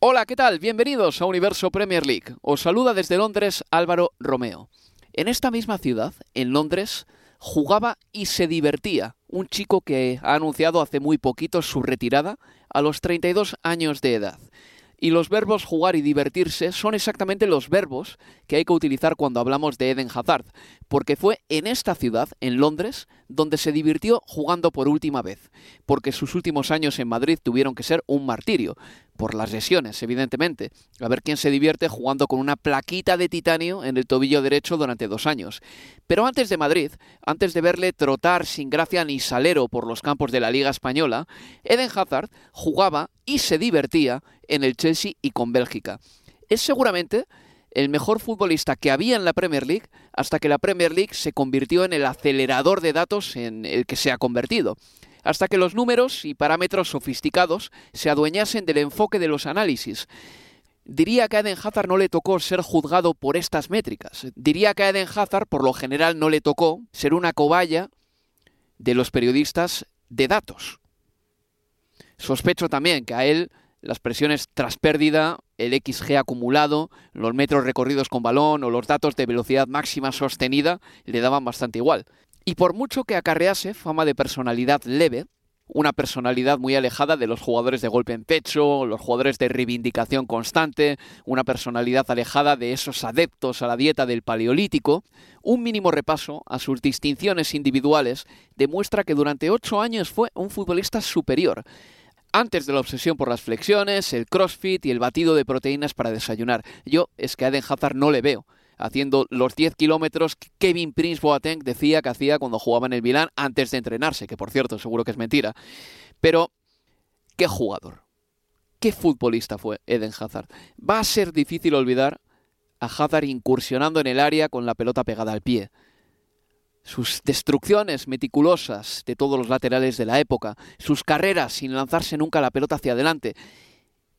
Hola, ¿qué tal? Bienvenidos a Universo Premier League. Os saluda desde Londres Álvaro Romeo. En esta misma ciudad, en Londres, jugaba y se divertía un chico que ha anunciado hace muy poquito su retirada a los 32 años de edad. Y los verbos jugar y divertirse son exactamente los verbos que hay que utilizar cuando hablamos de Eden Hazard, porque fue en esta ciudad, en Londres, donde se divirtió jugando por última vez, porque sus últimos años en Madrid tuvieron que ser un martirio, por las lesiones, evidentemente. A ver quién se divierte jugando con una plaquita de titanio en el tobillo derecho durante dos años. Pero antes de Madrid, antes de verle trotar sin gracia ni salero por los campos de la Liga Española, Eden Hazard jugaba y se divertía en el Chelsea y con Bélgica. Es seguramente el mejor futbolista que había en la Premier League hasta que la Premier League se convirtió en el acelerador de datos en el que se ha convertido hasta que los números y parámetros sofisticados se adueñasen del enfoque de los análisis. Diría que a Eden Hazard no le tocó ser juzgado por estas métricas. Diría que a Eden Hazard, por lo general, no le tocó ser una cobaya de los periodistas de datos. Sospecho también que a él las presiones tras pérdida, el XG acumulado, los metros recorridos con balón o los datos de velocidad máxima sostenida le daban bastante igual. Y por mucho que acarrease fama de personalidad leve, una personalidad muy alejada de los jugadores de golpe en pecho, los jugadores de reivindicación constante, una personalidad alejada de esos adeptos a la dieta del paleolítico, un mínimo repaso a sus distinciones individuales demuestra que durante ocho años fue un futbolista superior, antes de la obsesión por las flexiones, el crossfit y el batido de proteínas para desayunar. Yo es que a Eden Hazard no le veo haciendo los 10 kilómetros que Kevin Prince Boateng decía que hacía cuando jugaba en el Milán antes de entrenarse, que por cierto seguro que es mentira. Pero, ¿qué jugador? ¿Qué futbolista fue Eden Hazard? Va a ser difícil olvidar a Hazard incursionando en el área con la pelota pegada al pie. Sus destrucciones meticulosas de todos los laterales de la época, sus carreras sin lanzarse nunca la pelota hacia adelante.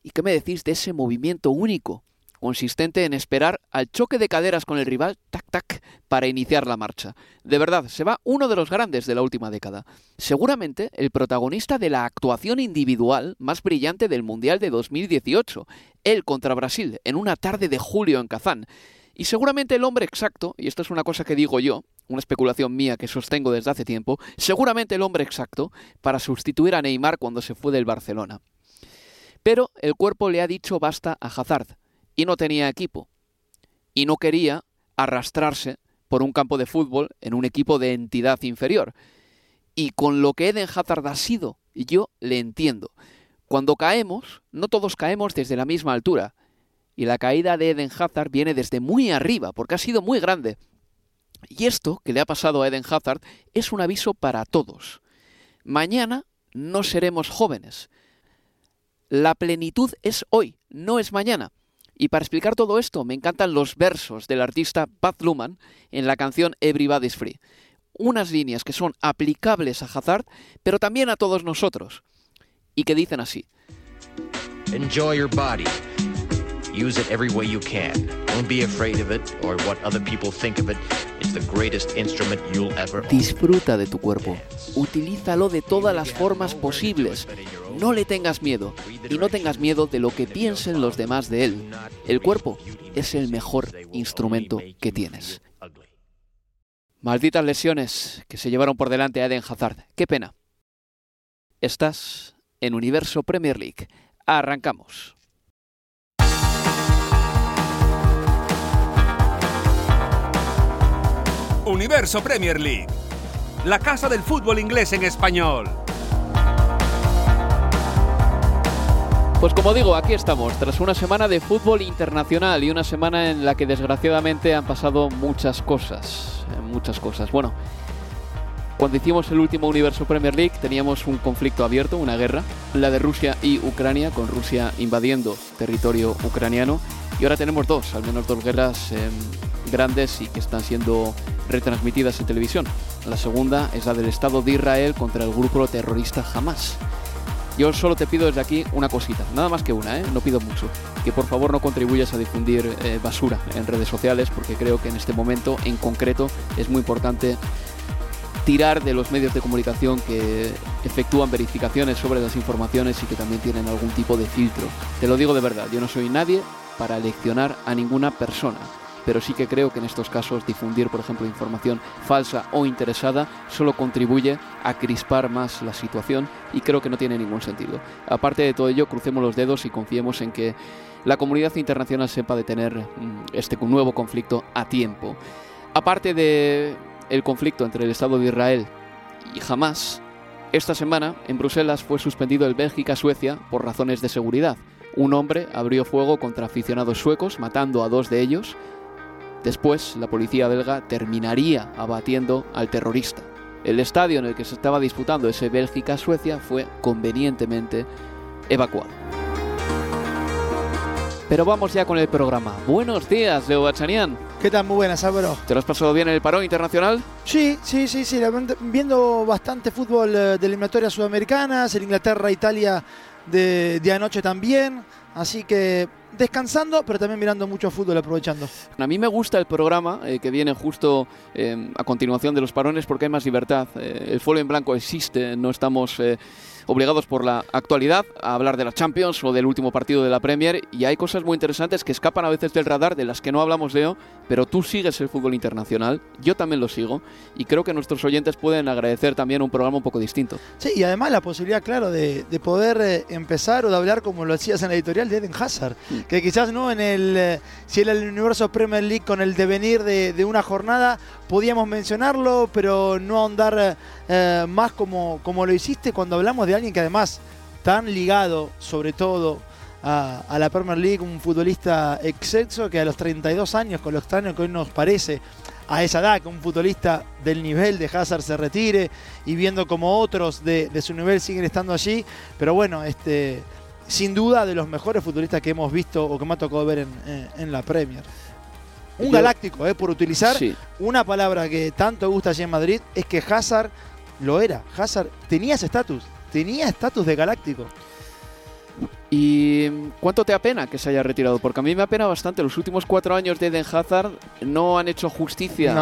¿Y qué me decís de ese movimiento único consistente en esperar al choque de caderas con el rival, tac, tac, para iniciar la marcha. De verdad, se va uno de los grandes de la última década. Seguramente el protagonista de la actuación individual más brillante del Mundial de 2018, él contra Brasil, en una tarde de julio en Kazán. Y seguramente el hombre exacto, y esto es una cosa que digo yo, una especulación mía que sostengo desde hace tiempo, seguramente el hombre exacto para sustituir a Neymar cuando se fue del Barcelona. Pero el cuerpo le ha dicho basta a Hazard y no tenía equipo. Y no quería arrastrarse por un campo de fútbol en un equipo de entidad inferior. Y con lo que Eden Hazard ha sido, yo le entiendo. Cuando caemos, no todos caemos desde la misma altura. Y la caída de Eden Hazard viene desde muy arriba, porque ha sido muy grande. Y esto que le ha pasado a Eden Hazard es un aviso para todos. Mañana no seremos jóvenes. La plenitud es hoy, no es mañana. Y para explicar todo esto, me encantan los versos del artista Pat Luman en la canción Everybody's Free. Unas líneas que son aplicables a Hazard, pero también a todos nosotros. Y que dicen así. Enjoy your body. Use it every way you can. Don't be afraid of it or what other people think of it. Disfruta de tu cuerpo. Utilízalo de todas las formas posibles. No le tengas miedo y no tengas miedo de lo que piensen los demás de él. El cuerpo es el mejor instrumento que tienes. Malditas lesiones que se llevaron por delante a Eden Hazard. Qué pena. Estás en Universo Premier League. Arrancamos. Universo Premier League, la casa del fútbol inglés en español. Pues como digo, aquí estamos, tras una semana de fútbol internacional y una semana en la que desgraciadamente han pasado muchas cosas, eh, muchas cosas. Bueno, cuando hicimos el último Universo Premier League teníamos un conflicto abierto, una guerra, la de Rusia y Ucrania, con Rusia invadiendo territorio ucraniano, y ahora tenemos dos, al menos dos guerras em, grandes y que están siendo retransmitidas en televisión. La segunda es la del Estado de Israel contra el grupo terrorista Hamas. Yo solo te pido desde aquí una cosita, nada más que una, ¿eh? no pido mucho, que por favor no contribuyas a difundir eh, basura en redes sociales porque creo que en este momento en concreto es muy importante tirar de los medios de comunicación que efectúan verificaciones sobre las informaciones y que también tienen algún tipo de filtro. Te lo digo de verdad, yo no soy nadie para leccionar a ninguna persona pero sí que creo que en estos casos difundir, por ejemplo, información falsa o interesada solo contribuye a crispar más la situación y creo que no tiene ningún sentido. Aparte de todo ello, crucemos los dedos y confiemos en que la comunidad internacional sepa detener mm, este nuevo conflicto a tiempo. Aparte de el conflicto entre el Estado de Israel y Hamas, esta semana en Bruselas fue suspendido el Bélgica-Suecia por razones de seguridad. Un hombre abrió fuego contra aficionados suecos, matando a dos de ellos, Después, la policía belga terminaría abatiendo al terrorista. El estadio en el que se estaba disputando ese Bélgica-Suecia fue convenientemente evacuado. Pero vamos ya con el programa. Buenos días, Leo Bachanian. ¿Qué tal? Muy buenas, Álvaro. ¿Te lo has pasado bien en el parón internacional? Sí, sí, sí, sí. Viendo bastante fútbol eh, de eliminatorias sudamericanas, el Inglaterra-Italia de, de anoche también. Así que descansando, pero también mirando mucho fútbol, aprovechando. A mí me gusta el programa eh, que viene justo eh, a continuación de los parones porque hay más libertad. Eh, el folio en blanco existe, no estamos obligados por la actualidad a hablar de la Champions o del último partido de la Premier y hay cosas muy interesantes que escapan a veces del radar de las que no hablamos Leo, pero tú sigues el fútbol internacional, yo también lo sigo y creo que nuestros oyentes pueden agradecer también un programa un poco distinto. Sí, y además la posibilidad, claro, de, poder eh, empezar o de hablar como lo hacías en la editorial de Eden Hazard, que quizás no en el, eh, si era el universo Premier League con el devenir de, de una jornada, podíamos mencionarlo, pero no ahondar eh, más como, como lo hiciste cuando hablamos de alguien que además tan ligado sobre todo a, la Premier League, un futbolista excelso que a los 32 años, con lo extraño que hoy nos parece, a esa edad, que un futbolista del nivel de Hazard se retire y viendo como otros de, su nivel siguen estando allí, pero bueno, este, sin duda de los mejores futbolistas que hemos visto o que me ha tocado ver en, la Premier. Un galáctico, eh, por utilizar una palabra que tanto gusta allí en Madrid, es que Hazard lo era. Hazard tenía ese estatus, tenía estatus de galáctico. ¿Y cuánto te apena que se haya retirado? Porque a mí me apena bastante. Los últimos cuatro años de Eden Hazard no han hecho justicia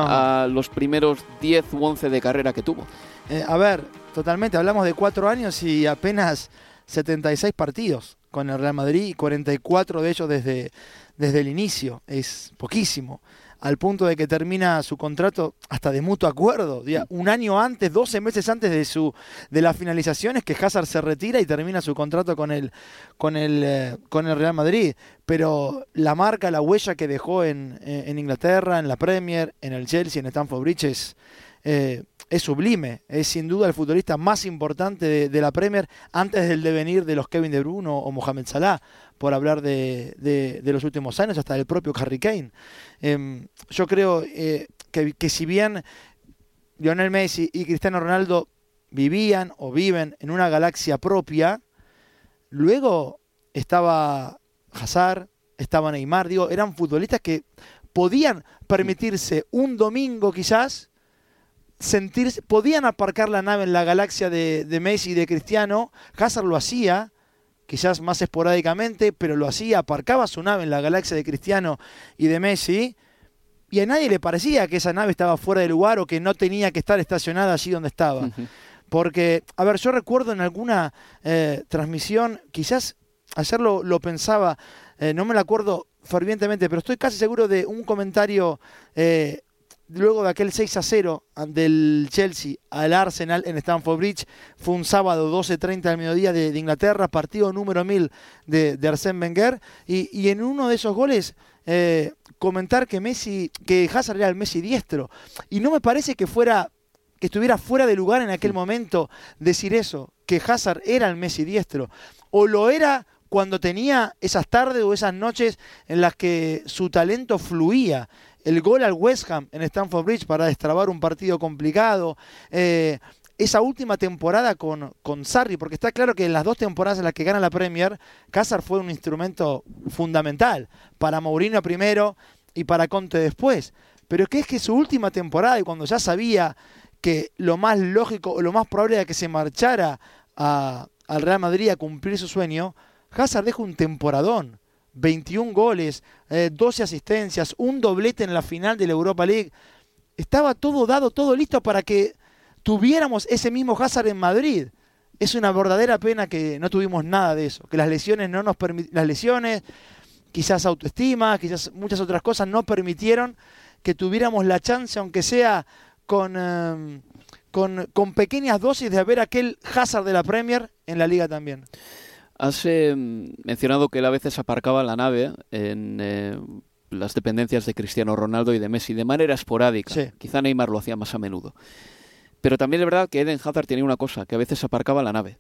a los primeros 10 u 11 de carrera que tuvo. Eh, a ver, totalmente. Hablamos de cuatro años y apenas 76 partidos con el Real Madrid y 44 de ellos desde, desde el inicio. Es poquísimo al punto de que termina su contrato hasta de mutuo acuerdo. Un año antes, 12 meses antes de, su, de las finalizaciones, que Hazard se retira y termina su contrato con el, con el, eh, con el Real Madrid. Pero la marca, la huella que dejó en, en, Inglaterra, en la Premier, en el Chelsea, en Stamford Bridge es... Eh, es sublime, es sin duda el futbolista más importante de, la Premier antes del devenir de los Kevin De Bruyne o Mohamed Salah, por hablar de, los últimos años, hasta del propio Harry Kane. Em, yo creo eh, que, si bien Lionel Messi y Cristiano Ronaldo vivían o viven en una galaxia propia, luego estaba Hazard, estaba Neymar, digo, eran futbolistas que podían permitirse un domingo quizás sentirse, podían aparcar la nave en la galaxia de, de Messi y de Cristiano, Hazard lo hacía, quizás más esporádicamente, pero lo hacía, aparcaba su nave en la galaxia de Cristiano y de Messi, y a nadie le parecía que esa nave estaba fuera de lugar o que no tenía que estar estacionada allí donde estaba. Porque, a ver, yo recuerdo en alguna eh, transmisión, quizás ayer lo, pensaba, eh, no me lo acuerdo fervientemente, pero estoy casi seguro de un comentario eh, luego de aquel 6 a 0 del Chelsea al Arsenal en Stamford Bridge. Fue un sábado 12.30 del mediodía de, de, Inglaterra, partido número 1000 de, de Arsène Wenger. Y, y, en uno de esos goles eh, comentar que Messi, que Hazard era el Messi diestro. Y no me parece que fuera que estuviera fuera de lugar en aquel momento decir eso, que Hazard era el Messi diestro. O lo era cuando tenía esas tardes o esas noches en las que su talento fluía el gol al West Ham en Stamford Bridge para destrabar un partido complicado. Eh, esa última temporada con, con Sarri, porque está claro que en las dos temporadas en las que gana la Premier, Cázar fue un instrumento fundamental para Mourinho primero y para Conte después. Pero que es que su última temporada y cuando ya sabía que lo más lógico o lo más probable era que se marchara al Real Madrid a cumplir su sueño, Hazard deja un temporadón. 21 goles, 12 eh, asistencias, un doblete en la final de la Europa League. Estaba todo dado, todo listo para que tuviéramos ese mismo Hazard en Madrid. Es una verdadera pena que no tuvimos nada de eso, que las lesiones no nos las lesiones, quizás autoestima, quizás muchas otras cosas no permitieron que tuviéramos la chance, aunque sea con, em, con, con pequeñas dosis de ver aquel Hazard de la Premier en la liga también. Has eh, mencionado que él a veces aparcaba la nave en eh, las dependencias de Cristiano Ronaldo y de Messi de manera esporádica. Quizá Neymar lo hacía más a menudo. Pero también es verdad que Eden Hazard tenía una cosa, que a veces aparcaba la nave.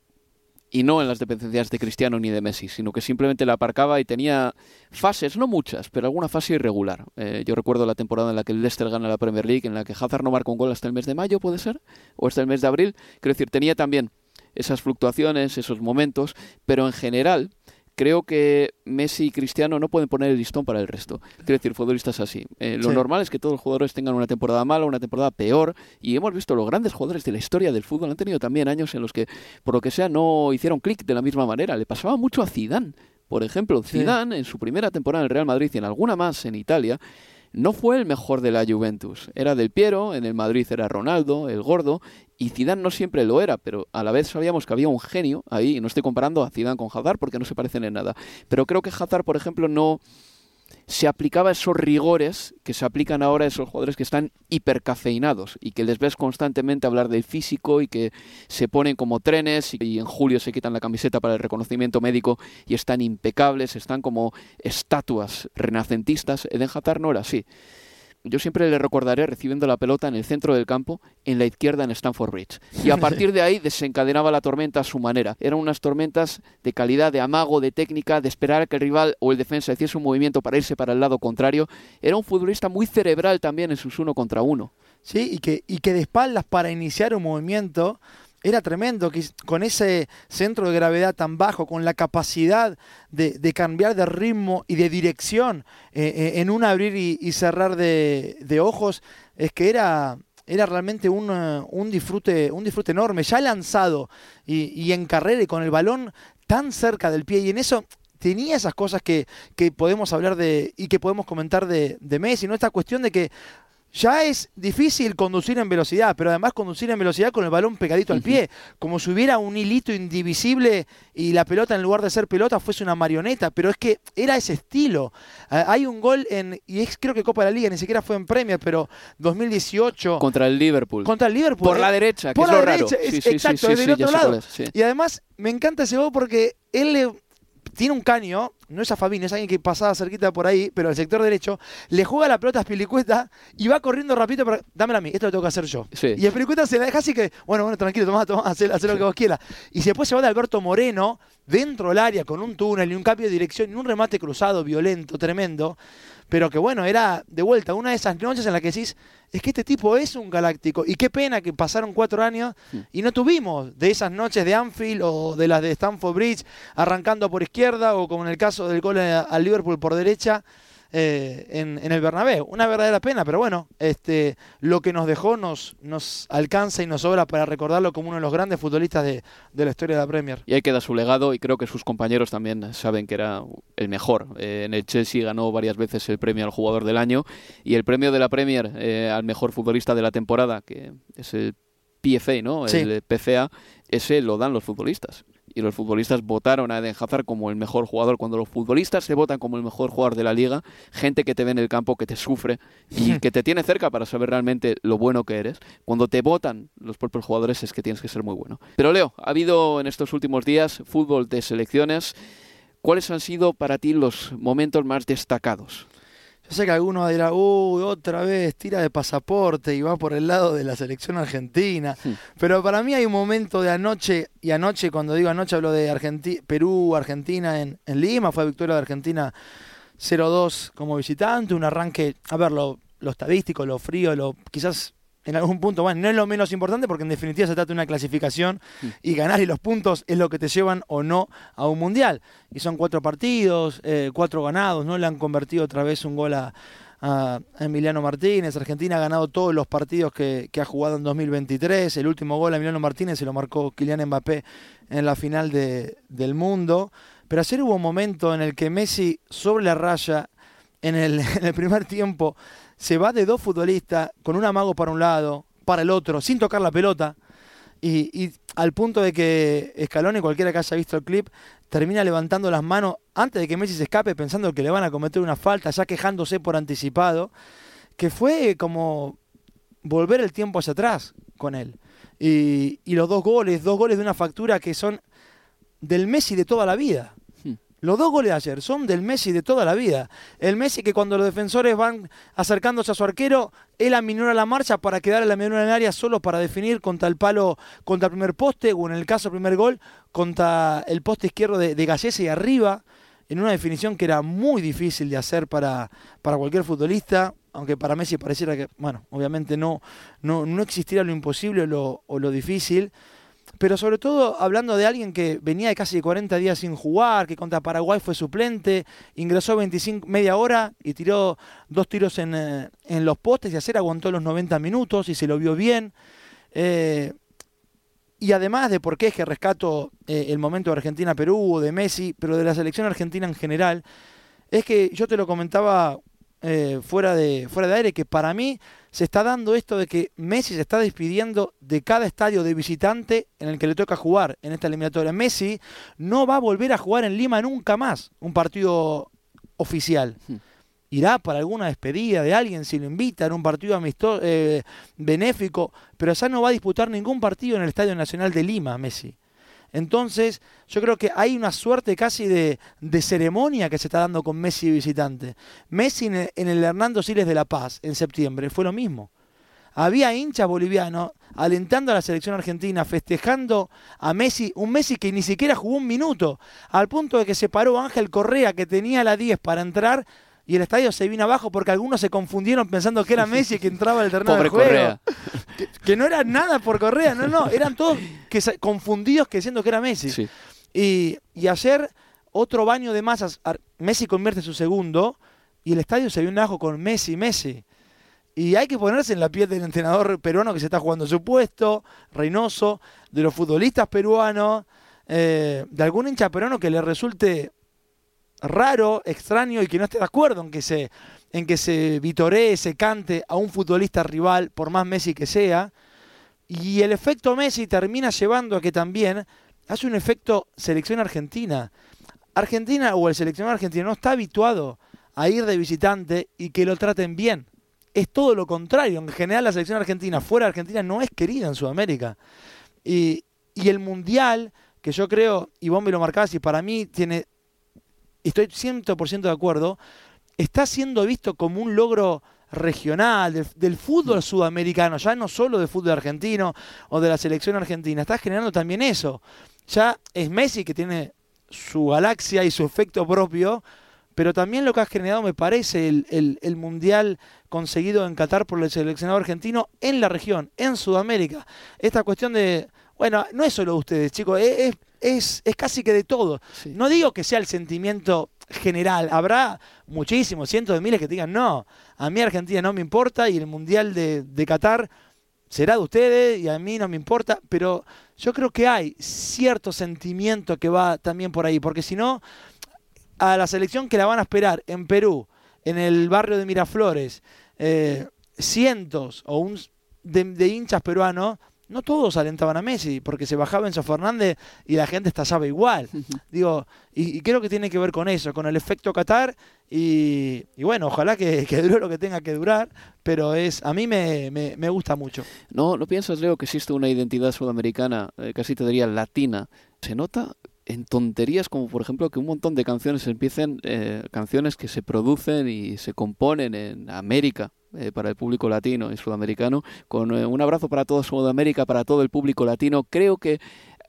Y no en las dependencias de Cristiano ni de Messi, sino que simplemente la aparcaba y tenía fases, no muchas, pero alguna fase irregular. Eh, yo recuerdo la temporada en la que el Leicester gana la Premier League, en la que Hazard no marcó un gol hasta el mes de mayo, ¿puede ser? ¿O hasta el mes de abril? Quiero decir, tenía también esas fluctuaciones, esos momentos, pero en general creo que Messi y Cristiano no pueden poner el listón para el resto. Quiero decir, futbolistas así. Eh, lo normal es que todos los jugadores tengan una temporada mala, una temporada peor, y hemos visto los grandes jugadores de la historia del fútbol han tenido también años en los que, por lo que sea, no hicieron clic de la misma manera. Le pasaba mucho a Zidane. Por ejemplo, Zidane en su primera temporada en el Real Madrid y en alguna más en Italia, no fue el mejor de la Juventus. Era del Piero, en el Madrid era Ronaldo, el gordo, y Zidane no siempre lo era, pero a la vez sabíamos que había un genio ahí, y no estoy comparando a Zidane con Hazard porque no se parecen en nada. Pero creo que Hazard, por ejemplo, no se aplicaba esos rigores que se aplican ahora a esos jugadores que están hipercafeinados y que les ves constantemente hablar del físico y que se ponen como trenes y en julio se quitan la camiseta para el reconocimiento médico y están impecables, están como estatuas renacentistas. Eden Hazard no era así yo siempre le recordaré recibiendo la pelota en el centro del campo, en la izquierda en Stanford Bridge. Y a partir de ahí desencadenaba la tormenta a su manera. Eran unas tormentas de calidad, de amago, de técnica, de esperar a que el rival o el defensa hiciese un movimiento para irse para el lado contrario. Era un futbolista muy cerebral también en sus uno contra uno. Sí, y que, y que de espaldas para iniciar un movimiento era tremendo que con ese centro de gravedad tan bajo, con la capacidad de, cambiar de ritmo y de dirección eh, eh, en un abrir y, cerrar de, ojos, es que era, era realmente un, eh, un, disfrute, un disfrute enorme, ya lanzado y, en carrera y con el balón tan cerca del pie. Y en eso tenía esas cosas que, que podemos hablar de y que podemos comentar de, de Messi, ¿no? Esta cuestión de que ya es difícil conducir en velocidad, pero además conducir en velocidad con el balón pegadito al pie, como si hubiera un hilito indivisible y la pelota en lugar de ser pelota fuese una marioneta, pero es que era ese estilo. Ah, hay un gol en, y es creo que Copa de la Liga, ni siquiera fue en Premier, pero 2018. Contra el Liverpool. Contra el Liverpool. Por la eh, derecha, que por es la lo derecha, raro. Es, exacto, es del otro lado. Y además me encanta ese gol porque él le tiene un caño, no es a Fabini, es alguien que pasaba cerquita por ahí, pero al sector derecho, le juega la pelota a Spilicueta y va corriendo rapidito para, dámela a mí, esto lo tengo que hacer yo. Y Spilicueta se la deja así que, bueno, bueno, tranquilo, toma, toma, haz, lo que vos quieras. Y después se va de Alberto Moreno dentro del área con un túnel y un cambio de dirección y un remate cruzado violento, tremendo pero que bueno, era de vuelta una de esas noches en las que decís, es que este tipo es un galáctico, y qué pena que pasaron cuatro años y no tuvimos de esas noches de Anfield o de las de Stamford Bridge, arrancando por izquierda, o como en el caso del gol al Liverpool por derecha, eh, en, el Bernabéu. Una verdadera pena, pero bueno, este, lo que nos dejó nos, nos alcanza y nos sobra para recordarlo como uno de los grandes futbolistas de, la historia de la Premier. Y ahí queda su legado y creo que sus compañeros también saben que era el mejor. Eh, en el Chelsea ganó varias veces el premio al jugador del año y el premio de la Premier eh, al mejor futbolista de la temporada, que es el PFA, ¿no? El PFA, ese lo dan los futbolistas y los futbolistas votaron a Eden Hazard como el mejor jugador. Cuando los futbolistas se votan como el mejor jugador de la liga, gente que te ve en el campo, que te sufre y que te tiene cerca para saber realmente lo bueno que eres, cuando te votan los propios jugadores es que tienes que ser muy bueno. Pero Leo, ha habido en estos últimos días fútbol de selecciones. ¿Cuáles han sido para ti los momentos más destacados? Yo sé que alguno dirá, uy, otra vez tira de pasaporte y va por el lado de la selección argentina. Pero para mí hay un momento de anoche, y anoche, cuando digo anoche, hablo de Argenti- Perú, Argentina en, en Lima, fue victoria de Argentina 0-2 como visitante, un arranque, a ver, lo, lo estadístico, lo frío, lo quizás en algún punto, bueno, no es lo menos importante porque en definitiva se trata de una clasificación y ganar y los puntos es lo que te llevan o no a un mundial. Y son cuatro partidos, eh, cuatro ganados, ¿no? Le han convertido otra vez un gol a, a Emiliano Martínez. Argentina ha ganado todos los partidos que, que ha jugado en 2023. El último gol a Emiliano Martínez se lo marcó Kylian Mbappé en la final de- del mundo. Pero ayer hubo un momento en el que Messi, sobre la raya, en el, en el primer tiempo, se va de dos futbolistas con un amago para un lado, para el otro, sin tocar la pelota. Y, al punto de que Scaloni, cualquiera que haya visto el clip, termina levantando las manos antes de que Messi se escape pensando que le van a cometer una falta, ya quejándose por anticipado, que fue como volver el tiempo hacia atrás con él. Y, y los dos goles, dos goles de una factura que son del Messi de toda la vida. Los dos goles de ayer son del Messi de toda la vida. El Messi que cuando los defensores van acercándose a su arquero, él aminora la marcha para quedar en la menor en el área solo para definir contra el palo, contra el primer poste, o en el caso del primer gol, contra el poste izquierdo de, de y arriba, en una definición que era muy difícil de hacer para, para cualquier futbolista, aunque para Messi pareciera que, bueno, obviamente no, no, no existiera lo imposible o lo, o lo difícil pero sobre todo hablando de alguien que venía de casi 40 días sin jugar, que contra Paraguay fue suplente, ingresó 25 media hora y tiró dos tiros en, eh, en los postes y ayer aguantó los 90 minutos y se lo vio bien. Eh, y además de por qué es que rescato eh, el momento de Argentina-Perú o de Messi, pero de la selección argentina en general, es que yo te lo comentaba eh, fuera, de, fuera de aire, que para mí se está dando esto de que Messi se está despidiendo de cada estadio de visitante en el que le toca jugar en esta eliminatoria. Messi no va a volver a jugar en Lima nunca más un partido oficial. Hmm. Irá para alguna despedida de alguien si lo invitan, un partido amistoso, eh, benéfico, pero ya no va a disputar ningún partido en el Estadio Nacional de Lima, Messi. Entonces, yo creo que hay una suerte casi de, ceremonia que se está dando con Messi visitante. Messi en el, en el Hernando Siles de La Paz, en septiembre, fue lo mismo. Había hinchas bolivianos alentando a la selección argentina, festejando a Messi, un Messi que ni siquiera jugó un minuto, al punto de que se paró Ángel Correa, que tenía la 10 para entrar, y el estadio se vino abajo porque algunos se confundieron pensando que era Messi que entraba al terreno Pobre de juego. Correa. Que, que no era nada por Correa, no, no, eran todos que se- confundidos que diciendo que era Messi. Sí. Y, y ayer, otro baño de masas. Messi convierte su segundo y el estadio se vio abajo con Messi, Messi. Y hay que ponerse en la piel del entrenador peruano que se está jugando su puesto, Reynoso, de los futbolistas peruanos, eh, de algún hincha peruano que le resulte raro, extraño y que no esté de acuerdo en que se, en que se vitoree, se cante a un futbolista rival, por más Messi que sea. Y el efecto Messi termina llevando a que también hace un efecto selección argentina. Argentina o el seleccionado argentino no está habituado a ir de visitante y que lo traten bien. Es todo lo contrario. En general la selección argentina fuera de Argentina no es querida en Sudamérica. Y, y el Mundial, que yo creo, y vos me lo marcás, y para mí tiene, estoy 100% de acuerdo, está siendo visto como un logro regional del, del fútbol sudamericano, ya no solo del fútbol argentino o de la selección argentina, está generando también eso. Ya es Messi que tiene su galaxia y su efecto propio, pero también lo que ha generado, me parece, el, el- el mundial conseguido en Qatar por el seleccionado argentino en la región, en Sudamérica. Esta cuestión de, bueno, no es solo de ustedes, chicos, es, es, es- es casi que de todo. Sí. No digo que sea el sentimiento general, habrá muchísimos, cientos de miles que te digan, no, a mí Argentina no me importa y el mundial de, de Qatar será de ustedes y a mí no me importa, pero yo creo que hay cierto sentimiento que va también por ahí, porque si no, a la selección que la van a esperar en Perú, en el barrio de Miraflores, eh, cientos o un, de, de hinchas peruanos, no todos alentaban a Messi, porque se bajaba Enzo Fernández y la gente estallaba igual. Digo, y, creo que tiene que ver con eso, con el efecto Qatar. Y, bueno, ojalá que, que, dure lo que tenga que durar, pero es a mí me, me, gusta mucho. No, ¿no piensas, Leo, que existe una identidad sudamericana, eh, casi te diría latina? ¿Se nota en tonterías como por ejemplo que un montón de canciones empiecen, eh, canciones que se producen y se componen en América, eh, para el público latino y sudamericano. Con eh, un abrazo para toda Sudamérica, para todo el público latino. Creo que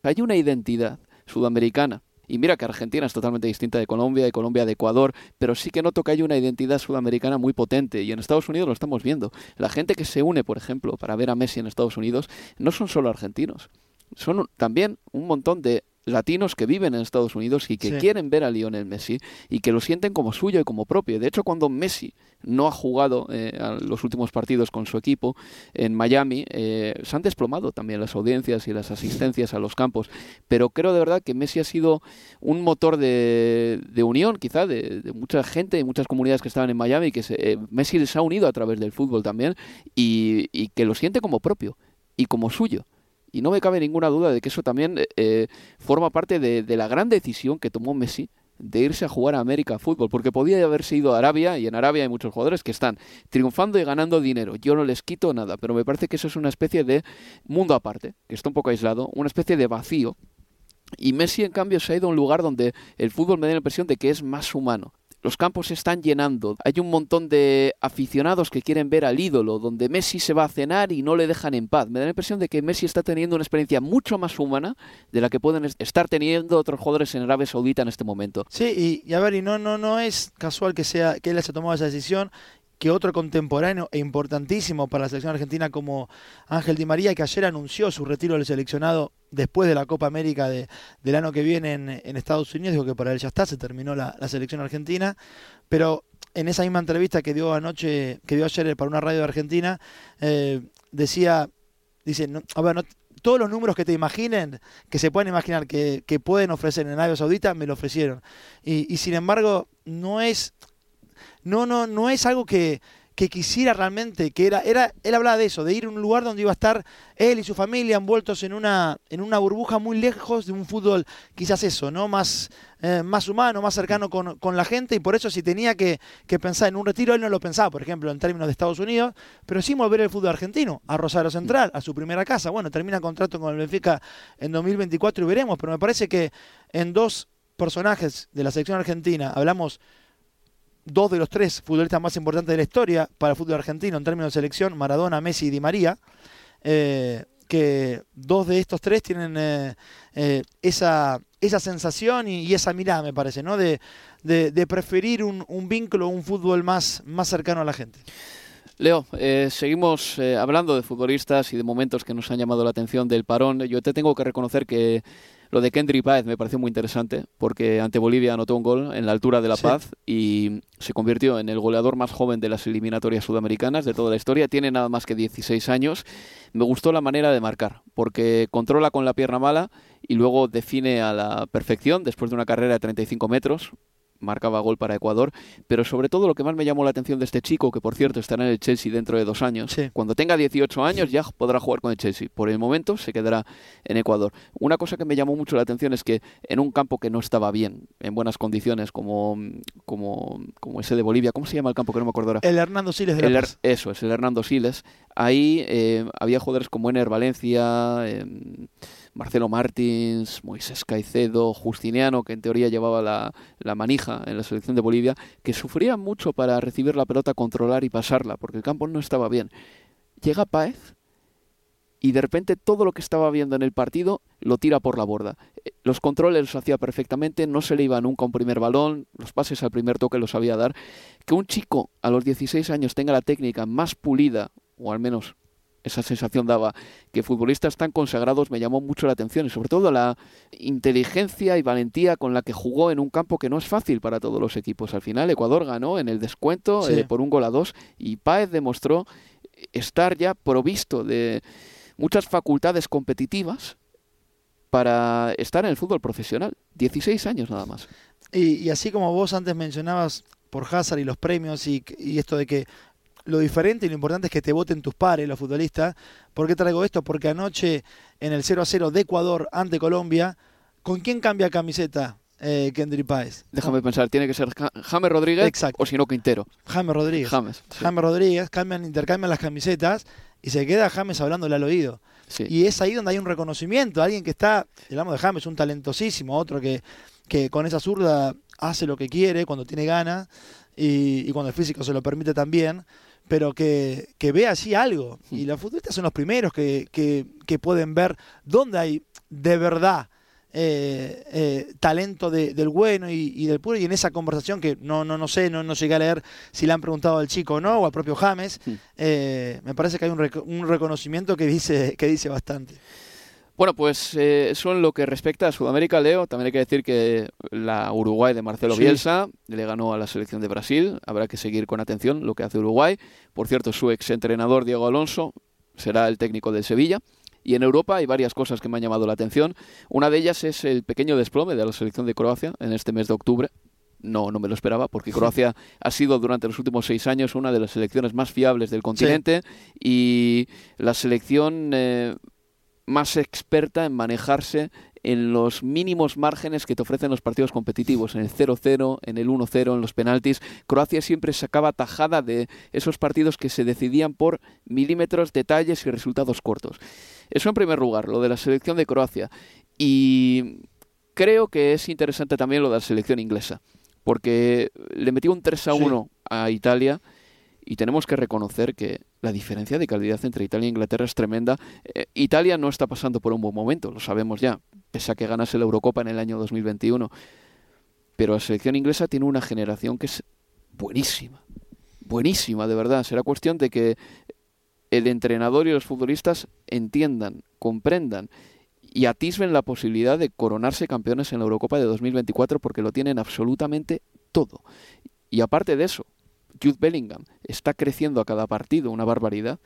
hay una identidad sudamericana. Y mira que Argentina es totalmente distinta de Colombia, de Colombia de Ecuador, pero sí que noto que hay una identidad sudamericana muy potente y en Estados Unidos lo estamos viendo. La gente que se une, por ejemplo, para ver a Messi en Estados Unidos, no son solo argentinos, son también un montón de latinos que viven en Estados Unidos y que quieren ver a Lionel Messi y que lo sienten como suyo y como propio. De hecho, cuando Messi no ha jugado eh, los últimos partidos con su equipo en Miami, eh, se han desplomado también las audiencias y las asistencias a los campos. Pero creo de verdad que Messi ha sido un motor de, unión, quizá, de, mucha gente y muchas comunidades que estaban en Miami, que eh, Messi les ha unido a través del fútbol también y, y que lo siente como propio y como suyo. Y no me cabe ninguna duda de que eso también eh, forma parte de, la gran decisión que tomó Messi de irse a jugar a América Fútbol, porque podía haberse ido a Arabia, y en Arabia hay muchos jugadores que están triunfando y ganando dinero. Yo no les quito nada, pero me parece que eso es una especie de mundo aparte, que está un poco aislado, una especie de vacío. Y Messi, en cambio, se ha ido a un lugar donde el fútbol me da la impresión de que es más humano los campos se están llenando. Hay un montón de aficionados que quieren ver al ídolo, donde Messi se va a cenar y no le dejan en paz. Me da la impresión de que Messi está teniendo una experiencia mucho más humana de la que pueden estar teniendo otros jugadores en Arabia Saudita en este momento. Sí, y, a ver, y no, no, no es casual que sea que él haya tomado esa decisión que otro contemporáneo e importantísimo para la selección argentina como Ángel Di María, que ayer anunció su retiro del seleccionado después de la Copa América de, del año que viene en, Estados Unidos, dijo que para él ya está, se terminó la, selección argentina, pero en esa misma entrevista que dio anoche, que dio ayer para una radio de Argentina, eh, decía, dice, a ver, todos los números que te imaginen, que se pueden imaginar que, pueden ofrecer en Arabia Saudita, me lo ofrecieron. Y sin embargo, no es no, no, no es algo que, que quisiera realmente, que era, era, él hablaba de eso, de ir a un lugar donde iba a estar él y su familia envueltos en una, en una burbuja muy lejos de un fútbol, quizás eso, ¿no? Más, eh, más humano, más cercano con, con, la gente, y por eso si tenía que, que, pensar en un retiro, él no lo pensaba, por ejemplo, en términos de Estados Unidos, pero sí volver el fútbol argentino, a Rosario Central, a su primera casa. Bueno, termina contrato con el Benfica en 2024 y veremos, pero me parece que en dos personajes de la selección argentina, hablamos dos de los tres futbolistas más importantes de la historia para el fútbol argentino en términos de selección, Maradona, Messi y Di María, eh, que dos de estos tres tienen eh, eh, esa, esa sensación y, esa mirada, me parece, ¿no? de, de, preferir un, un, vínculo, un fútbol más, más cercano a la gente. Leo, seguimos hablando de futbolistas y de momentos que nos han llamado la atención del parón. Yo te tengo que reconocer que lo de Kendrick Páez me pareció muy interesante porque ante Bolivia anotó un gol en la altura de La Paz y se convirtió en el goleador más joven de las eliminatorias sudamericanas de toda la historia. Tiene nada más que 16 años. Me gustó la manera de marcar porque controla con la pierna mala y luego define a la perfección después de una carrera de 35 metros marcaba gol para Ecuador, pero sobre todo lo que más me llamó la atención de este chico, que por cierto estará en el Chelsea dentro de dos años, cuando tenga 18 años ya podrá jugar con el Chelsea, por el momento se quedará en Ecuador. Una cosa que me llamó mucho la atención es que en un campo que no estaba bien, en buenas condiciones, como, como, como ese de Bolivia, ¿cómo se llama el campo que no me acuerdo ahora? El Hernando Siles de la Eso, es el Hernando Siles. Ahí eh, había jugadores como Ener Valencia, eh, Marcelo Martins, Moisés Caicedo, Justiniano, que en teoría llevaba la, manija en la selección de Bolivia, que sufrían mucho para recibir la pelota, controlar y pasarla, porque el campo no estaba bien. Llega Páez y de repente todo lo que estaba viendo en el partido lo tira por la borda. Eh, los controles los hacía perfectamente, no se le iba nunca un primer balón, los pases al primer toque los sabía dar. Que un chico a los 16 años tenga la técnica más pulida, o al menos esa sensación daba que futbolistas tan consagrados me llamó mucho la atención y sobre todo la inteligencia y valentía con la que jugó en un campo que no es fácil para todos los equipos. Al final Ecuador ganó en el descuento eh, por un gol a dos y Páez demostró estar ya provisto de muchas facultades competitivas para estar en el fútbol profesional. 16 años nada más. Y, así como vos antes mencionabas por Hazard y los premios y, y esto de que lo diferente y lo importante es que te voten tus pares, los futbolistas. ¿Por qué traigo esto? Porque anoche en el 0 a 0 de Ecuador ante Colombia, ¿con quién cambia camiseta eh, Kendry Páez? Déjame pensar, tiene que ser Ja- James Rodríguez Exacto. o si no Quintero. James Rodríguez. James. sí. James Rodríguez, cambian, intercambian las camisetas y se queda James hablándole al oído. Sí. Y es ahí donde hay un reconocimiento, alguien que está, hablamos de James, un talentosísimo, otro que, que con esa zurda hace lo que quiere cuando tiene ganas y, y cuando el físico se lo permite también, pero que, que ve así algo. Y los futbolistas son los primeros que, que, que pueden ver dónde hay de verdad eh, eh, talento de- del bueno y, y del puro. Y en esa conversación que no, no, no sé, no, no llegué a leer si le han preguntado al chico o no, o al propio James, Hmm. eh, me parece que hay un, reco- un reconocimiento que dice, que dice bastante. Bueno, pues eh, eso en lo que respecta a Sudamérica, Leo. También hay que decir que la Uruguay de Marcelo Sí. Bielsa le ganó a la selección de Brasil. Habrá que seguir con atención lo que hace Uruguay. Por cierto, su exentrenador Diego Alonso será el técnico del Sevilla. Y en Europa hay varias cosas que me han llamado la atención. Una de ellas es el pequeño desplome de la selección de Croacia en este mes de octubre. No, no me lo esperaba, porque Croacia ha sido durante los últimos seis años una de las selecciones más fiables del continente y la selección eh, más experta en manejarse en los mínimos márgenes que te ofrecen los partidos competitivos, en el 0-0, en el 1-0, en los penaltis. Croacia siempre sacaba tajada de esos partidos que se decidían por milímetros, detalles y resultados cortos. Eso en primer lugar, lo de la selección de Croacia. Y creo que es interesante también lo de la selección inglesa, porque le metió un 3-1 a Italia y tenemos que reconocer que la diferencia de calidad entre Italia e Inglaterra es tremenda. Eh, Italia no está pasando por un buen momento, lo sabemos ya, pese a que ganase la Eurocopa en el año 2021. Pero la selección inglesa tiene una generación que es buenísima, buenísima, de verdad. Será cuestión de que el entrenador y los futbolistas entiendan, comprendan y atisben la posibilidad de coronarse campeones en la Eurocopa de 2024 porque lo tienen absolutamente todo. Y aparte de eso, Jude Bellingham está creciendo a cada partido una barbaridad.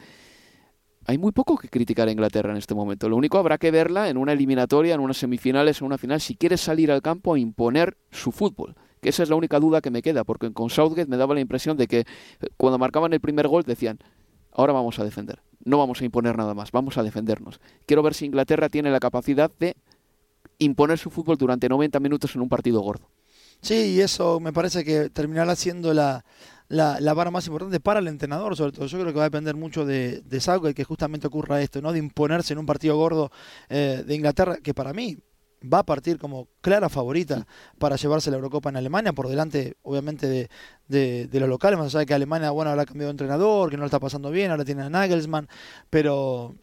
Hay muy poco que criticar a Inglaterra en este momento. Lo único habrá que verla en una eliminatoria, en unas semifinales, en una final, si quiere salir al campo a imponer su fútbol. Que esa es la única duda que me queda, porque con Southgate me daba la impresión de que eh, cuando marcaban el primer gol decían, ahora vamos a defender, no vamos a imponer nada más, vamos a defendernos. Quiero ver si Inglaterra tiene la capacidad de imponer su fútbol durante 90 minutos en un partido gordo. Sí, y eso me parece que terminará siendo la, la, la vara más importante para el entrenador, sobre todo. Yo creo que va a depender mucho de, de Southgate que justamente ocurra esto, ¿no? De imponerse en un partido gordo eh, de Inglaterra, que para mí va a partir como clara favorita para llevarse la Eurocopa en Alemania, por delante, obviamente, de, de, de los locales, más allá de que Alemania, bueno, habrá cambiado de entrenador, que no lo está pasando bien, ahora tiene a Nagelsmann, pero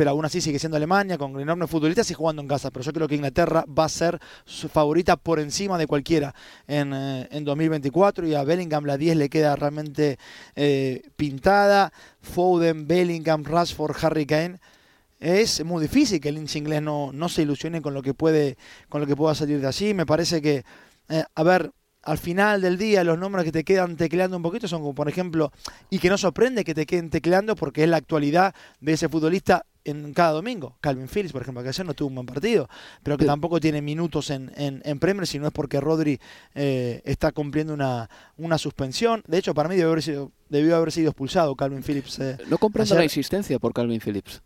pero aún así sigue siendo Alemania con enormes futbolistas y jugando en casa. Pero yo creo que Inglaterra va a ser su favorita por encima de cualquiera en, eh, en 2024 y a Bellingham la 10 le queda realmente eh, pintada. Foden, Bellingham, Rashford, Harry Kane. Es muy difícil que el inglés no, no se ilusione con lo que puede con lo que pueda salir de allí. Me parece que, eh, a ver, al final del día los nombres que te quedan tecleando un poquito son como por ejemplo, y que no sorprende que te queden tecleando porque es la actualidad de ese futbolista en cada domingo. Calvin Phillips, por ejemplo, que ayer no tuvo un buen partido, pero que tampoco tiene minutos en, en, en Premier, si no es porque Rodri eh, está cumpliendo una, una suspensión. De hecho, para mí debió haber sido, debió haber sido expulsado Calvin Phillips. eh, No comprendo Ayer- la insistencia por Calvin Phillips.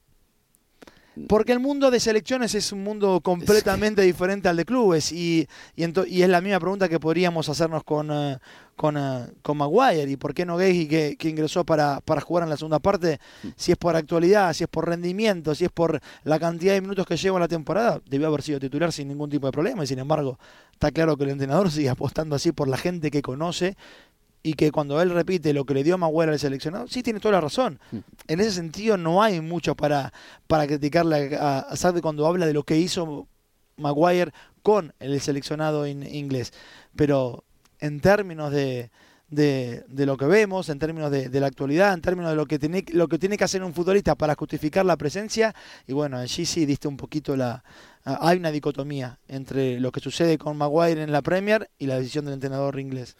Porque el mundo de selecciones es un mundo completamente diferente al de clubes y, y, y es la misma pregunta que podríamos hacernos con, eh, con, eh, con Maguire y por qué no Gay que, que ingresó para, para jugar en la segunda parte, si es por actualidad, si es por rendimiento, si es por la cantidad de minutos que lleva en la temporada, debió haber sido titular sin ningún tipo de problema y sin embargo está claro que el entrenador sigue apostando así por la gente que conoce y que cuando él repite lo que le dio Maguire al seleccionado, sí tiene toda la razón. Mm. En ese sentido no hay mucho para, para criticarle a, a Sarri cuando habla de lo que hizo Maguire con el seleccionado in- inglés. Pero en términos de, de, de lo que vemos, en términos de, de la actualidad, en términos de lo que, tiene, lo que tiene que hacer un futbolista para justificar la presencia, y bueno, allí sí diste un poquito la... Hay una dicotomía entre lo que sucede con Maguire en la Premier y la decisión del entrenador inglés.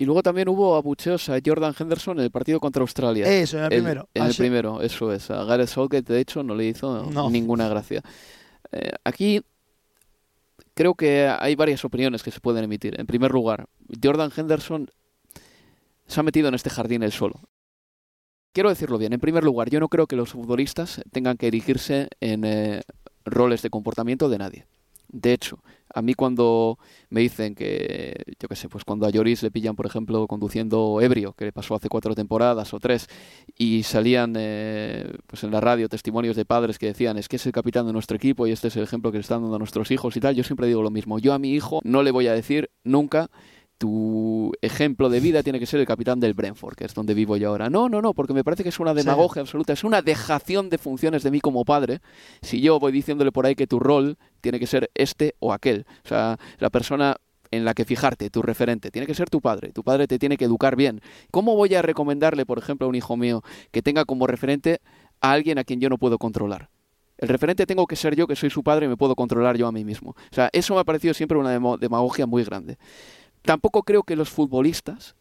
Y luego también hubo abucheos a Jordan Henderson en el partido contra Australia. Eso, en el, primero. En el Ayer- primero, eso es. A Gareth Southgate, de hecho, no le hizo No. ninguna gracia. Eh, aquí creo que hay varias opiniones que se pueden emitir. En primer lugar, Jordan Henderson se ha metido en este jardín él solo. quiero decirlo bien. En primer lugar, yo no creo que los futbolistas tengan que erigirse en eh, roles de comportamiento de nadie. De hecho, a mí cuando me dicen que, yo qué sé, pues cuando a Lloris le pillan, por ejemplo, conduciendo ebrio, que le pasó hace cuatro temporadas o tres, y salían eh, pues en la radio testimonios de padres que decían, es que es el capitán de nuestro equipo y este es el ejemplo que le están dando a nuestros hijos y tal, yo siempre digo lo mismo. Yo a mi hijo no le voy a decir nunca tu ejemplo de vida tiene que ser el capitán del Brentford, que es donde vivo yo ahora. No, no, no, porque me parece que es una demagogia absoluta, es una dejación de funciones de mí como padre. Si yo voy diciéndole por ahí que tu rol tiene que ser este o aquel. O sea, la persona en la que fijarte, tu referente, tiene que ser tu padre. Tu padre te tiene que educar bien. ¿Cómo voy a recomendarle, por ejemplo, a un hijo mío que tenga como referente a alguien a quien yo no puedo controlar? El referente tengo que ser yo, que soy su padre y me puedo controlar yo a mí mismo. O sea, eso me ha parecido siempre una demagogia muy grande. Tampoco creo que los futbolistas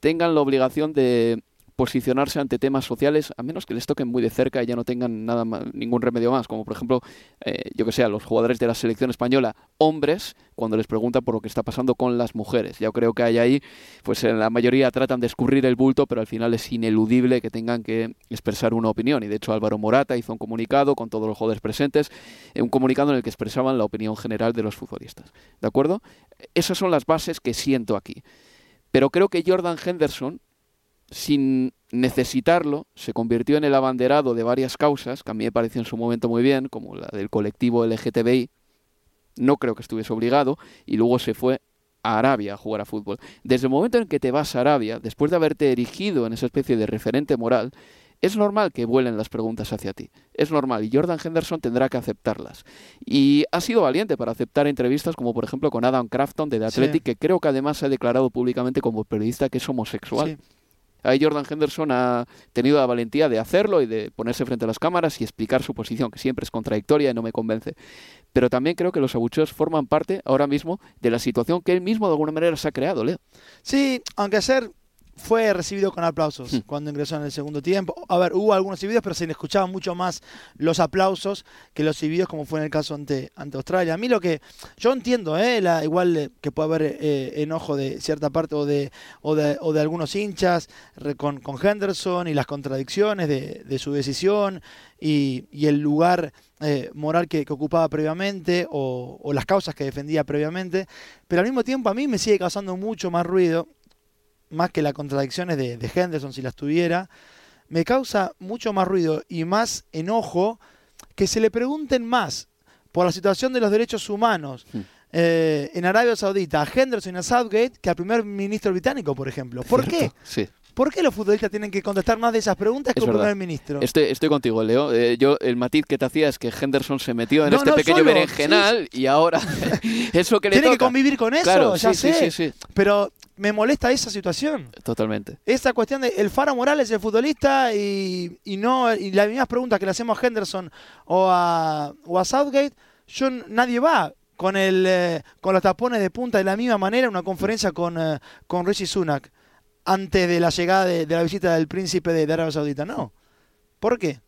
tengan la obligación de posicionarse ante temas sociales, a menos que les toquen muy de cerca y ya no tengan nada ningún remedio más, como por ejemplo, eh, yo que sé, a los jugadores de la selección española, hombres, cuando les preguntan por lo que está pasando con las mujeres. Yo creo que hay ahí, pues la mayoría tratan de escurrir el bulto, pero al final es ineludible que tengan que expresar una opinión. Y de hecho Álvaro Morata hizo un comunicado con todos los jugadores presentes, eh, un comunicado en el que expresaban la opinión general de los futbolistas. ¿De acuerdo? Esas son las bases que siento aquí. Pero creo que Jordan Henderson sin necesitarlo, se convirtió en el abanderado de varias causas, que a mí me pareció en su momento muy bien, como la del colectivo LGTBI, no creo que estuviese obligado, y luego se fue a Arabia a jugar a fútbol. Desde el momento en que te vas a Arabia, después de haberte erigido en esa especie de referente moral, es normal que vuelen las preguntas hacia ti. Es normal y Jordan Henderson tendrá que aceptarlas. Y ha sido valiente para aceptar entrevistas como por ejemplo con Adam Crafton de The Athletic, que creo que además ha declarado públicamente como periodista que es homosexual. Ahí Jordan Henderson ha tenido la valentía de hacerlo y de ponerse frente a las cámaras y explicar su posición, que siempre es contradictoria y no me convence. Pero también creo que los abucheos forman parte ahora mismo de la situación que él mismo de alguna manera se ha creado, Leo. Sí, aunque ser fue recibido con aplausos hmm. cuando ingresó en el segundo tiempo. A ver, hubo algunos silbidos, pero se le escuchaban mucho más los aplausos que los silbidos, como fue en el caso ante, ante Australia. A mí lo que yo entiendo, eh, la, igual que puede haber eh, enojo de cierta parte o de, o de, o de algunos hinchas con, con, Henderson y las contradicciones de, de su decisión y, y el lugar eh, moral que, que, ocupaba previamente o, o las causas que defendía previamente, pero al mismo tiempo a mí me sigue causando mucho más ruido más que las contradicciones de, Henderson si las tuviera, me causa mucho más ruido y más enojo que se le pregunten más por la situación de los derechos humanos hmm. eh, en Arabia Saudita a Henderson y a Southgate que al primer ministro británico, por ejemplo. ¿Por qué? Sí. ¿Por qué los futbolistas tienen que contestar más de esas preguntas que el primer ministro? Estoy, estoy contigo, Leo. Eh, yo El matiz que te hacía es que Henderson se metió en este pequeño berenjenal y ahora eso que le Tiene que convivir con eso, ya sé. Sí, Pero me molesta esa situación. Totalmente. Esa cuestión de el Faro Morales es el futbolista y, y no y las mismas preguntas que le hacemos a Henderson o a, o a Southgate, yo nadie va con el eh, con los tapones de punta de la misma manera una conferencia con, uh, con Rishi Sunak antes de la llegada de, la visita del príncipe de, Arabia Saudita. No. ¿Por qué?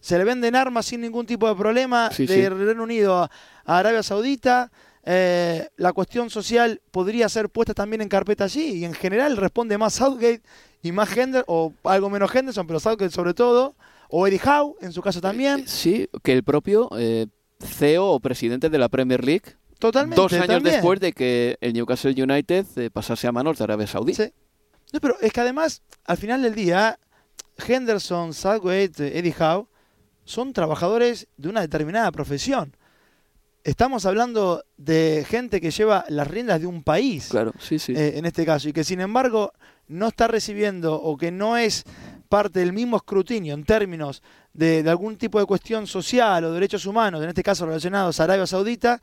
Se le venden armas sin ningún tipo de problema de Reino Unido a Arabia Saudita eh, la cuestión social podría ser puesta también en carpeta allí y en general responde más Southgate y más Henderson, o algo menos Henderson, pero Southgate sobre todo, o Eddie Howe en su caso también. Eh, sí, que el propio eh, CEO o presidente de la Premier League. Totalmente. Dos años después de que el Newcastle United pasase a manos de Arabia Saudí. Sí. No, pero es que además, al final del día, Henderson, Southgate, Eddie Howe son trabajadores de una determinada profesión estamos hablando de gente que lleva las riendas de un país. Claro, sí, sí. Eh, en este caso, y que sin embargo no está recibiendo o que no es parte del mismo escrutinio en términos de, algún tipo de cuestión social o derechos humanos, en este caso relacionados a Arabia Saudita,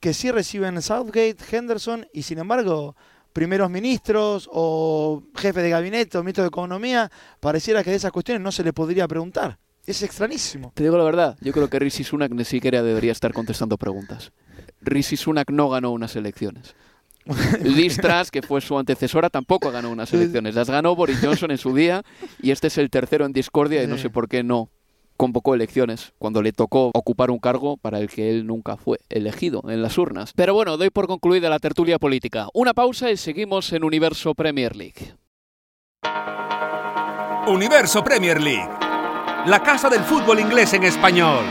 que sí reciben Southgate, Henderson, y sin embargo primeros ministros o jefes de gabinete o ministros de economía, pareciera que de esas cuestiones no se le podría preguntar. Es extrañísimo. Te digo la verdad, yo creo que Rishi Sunak ni siquiera debería estar contestando preguntas. Rishi Sunak no ganó unas elecciones. Liz Truss, que fue su antecesora, tampoco ganó unas elecciones. Las ganó Boris Johnson en su día y este es el tercero en discordia y no sé por qué no convocó elecciones cuando le tocó ocupar un cargo para el que él nunca fue elegido en las urnas. Pero bueno, doy por concluida la tertulia política. Una pausa y seguimos en Universo Premier League. Universo Premier League, la casa del fútbol inglés en español.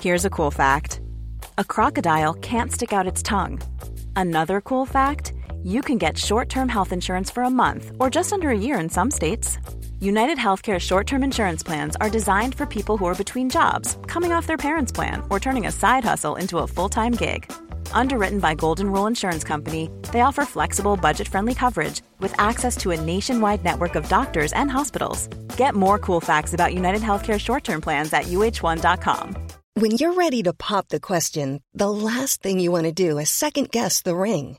Here's a cool fact a crocodile can't stick out its tongue. Another cool fact you can get short term health insurance for a month or just under a year in some states. United Healthcare short term insurance plans are designed for people who are between jobs, coming off their parents' plan, or turning a side hustle into a full time gig. Underwritten by Golden Rule Insurance Company, they offer flexible, budget friendly coverage with access to a nationwide network of doctors and hospitals. Get more cool facts about United Healthcare short term plans at uh1.com. When you're ready to pop the question, the last thing you want to do is second guess the ring.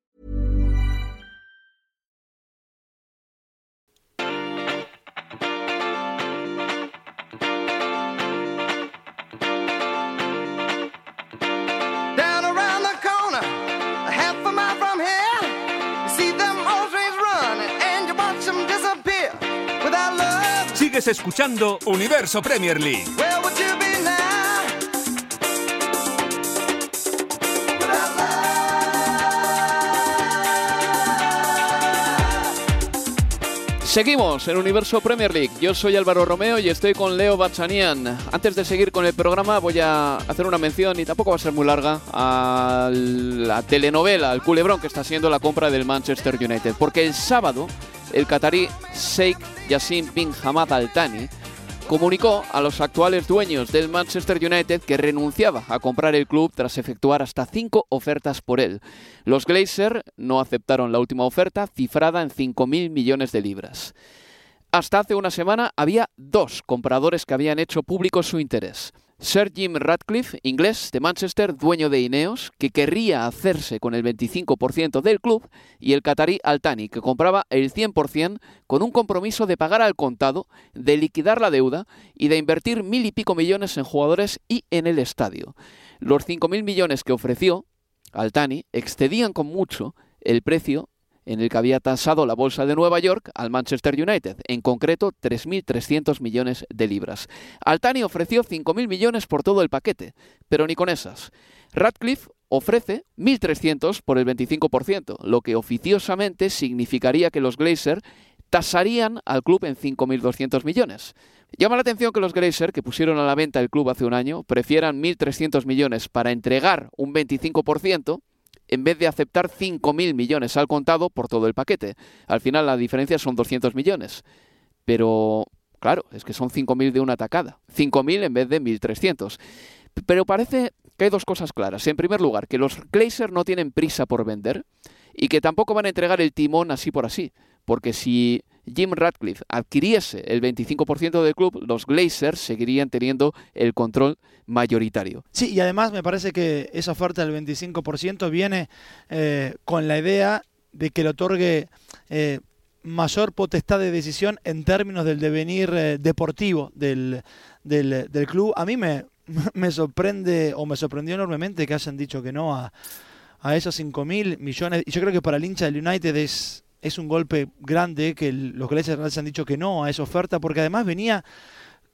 Sigues escuchando Universo Premier League. Seguimos en Universo Premier League. Yo soy Álvaro Romeo y estoy con Leo Bachanian. Antes de seguir con el programa voy a hacer una mención, y tampoco va a ser muy larga, a la telenovela, al culebrón que está siendo la compra del Manchester United. Porque el sábado el catarí Sheikh Yassin bin Hamad Al Thani comunicó a los actuales dueños del Manchester United que renunciaba a comprar el club tras efectuar hasta cinco ofertas por él. Los Glazer no aceptaron la última oferta, cifrada en 5.000 millones de libras. Hasta hace una semana había dos compradores que habían hecho público su interés. Sir Jim Ratcliffe, inglés de Manchester, dueño de Ineos, que querría hacerse con el 25% del club, y el catarí Altani, que compraba el 100% con un compromiso de pagar al contado, de liquidar la deuda y de invertir mil y pico millones en jugadores y en el estadio. Los 5.000 millones que ofreció Altani excedían con mucho el precio en el que había tasado la bolsa de Nueva York al Manchester United, en concreto 3.300 millones de libras. Altani ofreció 5.000 millones por todo el paquete, pero ni con esas. Radcliffe ofrece 1.300 por el 25%, lo que oficiosamente significaría que los Glazer tasarían al club en 5.200 millones. Llama la atención que los Glazer, que pusieron a la venta el club hace un año, prefieran 1.300 millones para entregar un 25%, en vez de aceptar 5.000 millones al contado por todo el paquete. Al final la diferencia son 200 millones. Pero, claro, es que son 5.000 de una tacada. 5.000 en vez de 1.300. Pero parece que hay dos cosas claras. En primer lugar, que los Glazer no tienen prisa por vender y que tampoco van a entregar el timón así por así. Porque si Jim Radcliffe adquiriese el 25% del club, los Glazers seguirían teniendo el control mayoritario. Sí, y además me parece que esa oferta del 25% viene eh, con la idea de que le otorgue eh, mayor potestad de decisión en términos del devenir eh, deportivo del, del, club. A mí me, me sorprende o me sorprendió enormemente que hayan dicho que no a, a esos 5 mil millones. Y yo creo que para el hincha del United es, es un golpe grande que el- los Glazers han dicho que no a esa oferta, porque además venía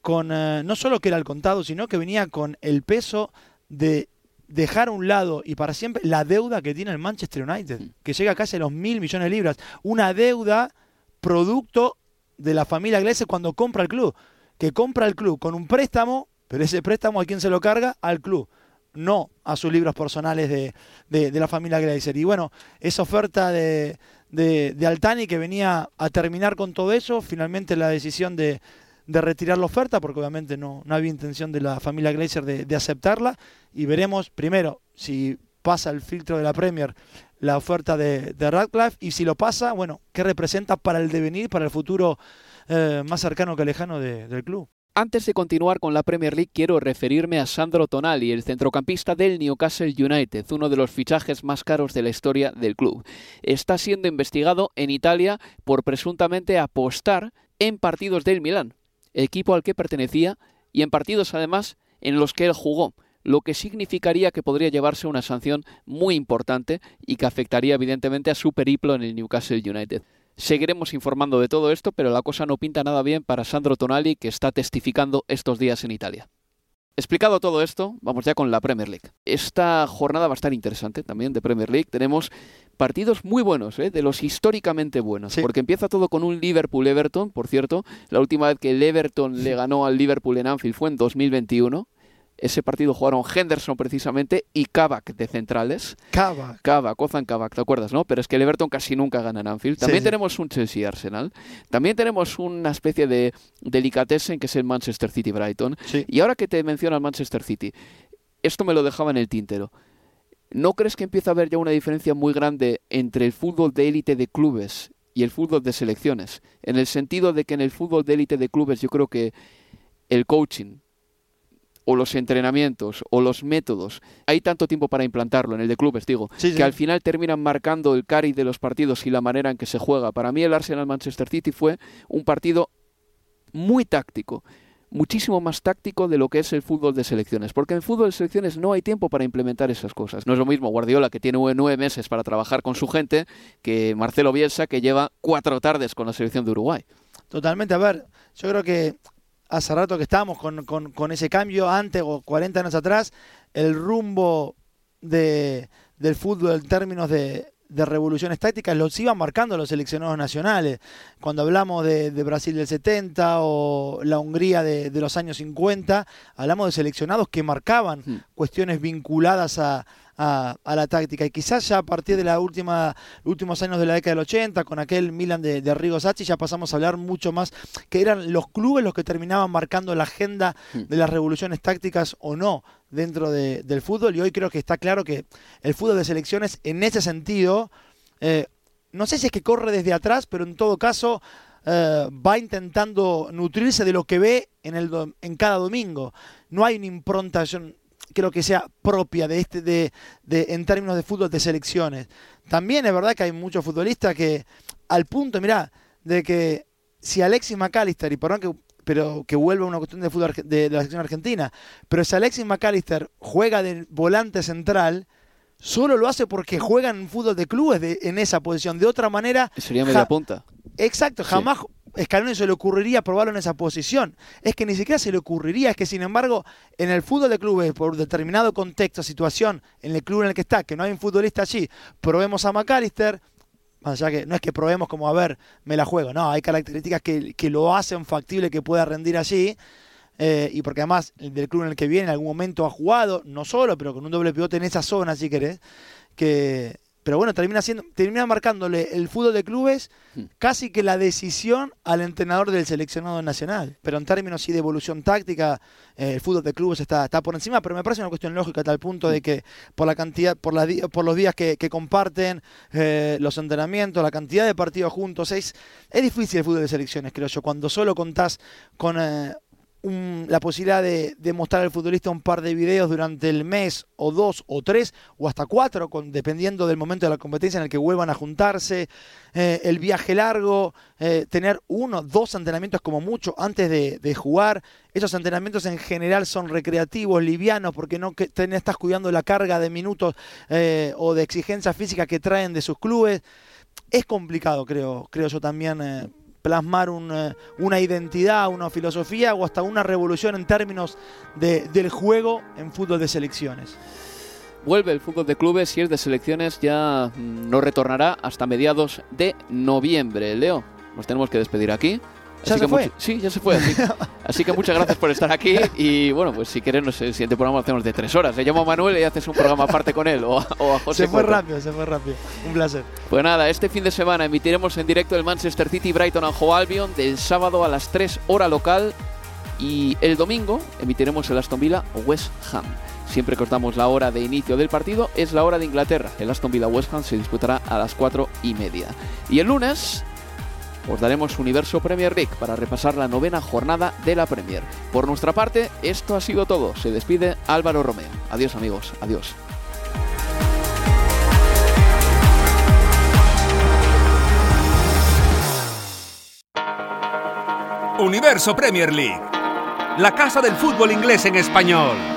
con, eh, no solo que era el contado, sino que venía con el peso de dejar a un lado y para siempre la deuda que tiene el Manchester United, que llega casi a los mil millones de libras. Una deuda producto de la familia Glazer cuando compra el club, que compra el club con un préstamo, pero ese préstamo a quién se lo carga? Al club no a sus libros personales de, de- de la familia Glazer. Y bueno, esa oferta de, de, de Altani que venía a terminar con todo eso. Finalmente la decisión de, de retirar la oferta, porque obviamente no, había intención de la familia Glazer de, de aceptarla. Y veremos primero si pasa el filtro de la Premier la oferta de, de Radcliffe y si lo pasa, bueno, ¿qué representa para el devenir, para el futuro eh, más cercano que lejano de- del club? Antes de continuar con la Premier League, quiero referirme a Sandro Tonali, el centrocampista del Newcastle United, uno de los fichajes más caros de la historia del club. Está siendo investigado en Italia por presuntamente apostar en partidos del Milán, equipo al que pertenecía, y en partidos además en los que él jugó, lo que significaría que podría llevarse una sanción muy importante y que afectaría evidentemente a su periplo en el Newcastle United. Seguiremos informando de todo esto, pero la cosa no pinta nada bien para Sandro Tonali, que está testificando estos días en Italia. Explicado todo esto, vamos ya con la Premier League. Esta jornada va a estar interesante también de Premier League. Tenemos partidos muy buenos, ¿eh? de los históricamente buenos, Sí. porque empieza todo con un Liverpool-Everton, por cierto. La última vez que el Everton le ganó al Liverpool en Anfield fue en 2021. Ese partido jugaron Henderson precisamente y Kavak de centrales. Cava. Kavak, Ozan Kavak, ¿te acuerdas, no? Pero es que el Everton casi nunca gana en Anfield. También sí. tenemos un Chelsea-Arsenal. También tenemos una especie de delicatessen que es el Manchester City-Brighton. Sí. Y ahora que te menciona el Manchester City, esto me lo dejaba en el tintero. ¿No crees que empieza a haber ya una diferencia muy grande entre el fútbol de élite de clubes y el fútbol de selecciones? En el sentido de que en el fútbol de élite de clubes yo creo que el coaching o los entrenamientos o los métodos, hay tanto tiempo para implantarlo en el de clubes, digo, Sí, que al final terminan marcando el cari de los partidos y la manera en que se juega. Para mí el Arsenal-Manchester City fue un partido muy táctico, muchísimo más táctico de lo que es el fútbol de selecciones, porque en el fútbol de selecciones no hay tiempo para implementar esas cosas. No es lo mismo Guardiola, que tiene nueve meses para trabajar con su gente, que Marcelo Bielsa, que lleva cuatro tardes con la selección de Uruguay. Totalmente, a ver, yo creo que hace rato que estábamos con, con- con ese cambio, antes o 40 años atrás, el rumbo de, del fútbol en términos de, de revoluciones tácticas los iban marcando los seleccionados nacionales. Cuando hablamos de, de Brasil del 70 o la Hungría de, de los años 50, hablamos de seleccionados que marcaban Hmm. cuestiones vinculadas a, a- a la táctica. Y quizás ya a partir de última, últimos años de la década del 80, con aquel Milan de, de Arrigo Sacchi, ya pasamos a hablar mucho más que eran los clubes los que terminaban marcando la agenda Hmm. de las revoluciones tácticas o no dentro de- del fútbol. Y hoy creo que está claro que el fútbol de selecciones, en ese sentido, eh, no sé si es que corre desde atrás, pero en todo caso eh, va intentando nutrirse de lo que ve en, el en cada domingo. No hay una impronta, yo creo que sea propia de este, de, de- en términos de fútbol de selecciones. También es verdad que hay muchos futbolistas que, al punto, mirá, de que si Alexis McAllister, y perdón que pero que vuelva una cuestión de fútbol de, la selección argentina, pero si Alexis McAllister juega de volante central, solo lo hace porque juega en fútbol de clubes de- en esa posición. De otra manera, Sería media ja- punta. Exacto, Sí. Scaloni se le ocurriría probarlo en esa posición. Es que ni siquiera se le ocurriría, es que sin embargo, en el fútbol de clubes, por determinado contexto, situación, en el club en el que está, que no hay un futbolista allí, probemos a McAllister, más allá que no es que probemos como, a ver, me la juego, no, hay características que, que lo hacen factible que pueda rendir allí. eh, y porque además el del club en el que viene en algún momento ha jugado, no solo, pero con un doble pivote en esa zona, si querés, que, pero bueno, termina siendo, termina marcándole el fútbol de clubes Hmm. casi que la decisión al entrenador del seleccionado nacional. Pero en términos sí de evolución táctica, eh, el fútbol de clubes está, está por encima, pero me parece una cuestión lógica a tal punto de que por la cantidad, por, la por los días que, que comparten, eh, los entrenamientos, la cantidad de partidos juntos, es, es difícil el fútbol de selecciones, creo yo, cuando solo contás con eh, la posibilidad de, mostrar al futbolista un par de videos durante el mes o dos o tres o hasta cuatro, dependiendo del momento de la competencia en el que vuelvan a juntarse, eh, el viaje largo, eh, tener uno, dos entrenamientos como mucho antes de, jugar. Esos entrenamientos en general son recreativos, livianos, porque no estás cuidando la carga de minutos eh, o de exigencia física que traen de sus clubes. Es complicado, creo, creo yo también. Plasmar eh, una identidad, una filosofía o hasta una revolución en términos de- del juego en fútbol de selecciones. Vuelve el fútbol de clubes y el de selecciones ya mm, no retornará hasta mediados de noviembre. Leo, nos tenemos que despedir aquí. ¿Ya Así se que fue? mucho- sí, ya se fue. Así, así que muchas gracias por estar aquí. Y bueno, pues si quieres, no sé, el siguiente programa lo hacemos de tres horas. Le llamo a Manuel y haces un programa aparte con él. O a, o a José se fue Coto. rápido, se fue rápido. Un placer. Pues nada, este fin de semana emitiremos en directo el Manchester City Brighton and Hove Albion del sábado a las 3 hora local y el domingo emitiremos el Aston Villa West Ham. Siempre que os damos la hora de inicio del partido es la hora de Inglaterra. El Aston Villa West Ham se disputará a las 4 y media. Y el lunes os daremos Universo Premier League para repasar la novena jornada de la Premier. Por nuestra parte, esto ha sido todo. Se despide Álvaro Romeo. Adiós amigos, adiós. Universo Premier League, la casa del fútbol inglés en español.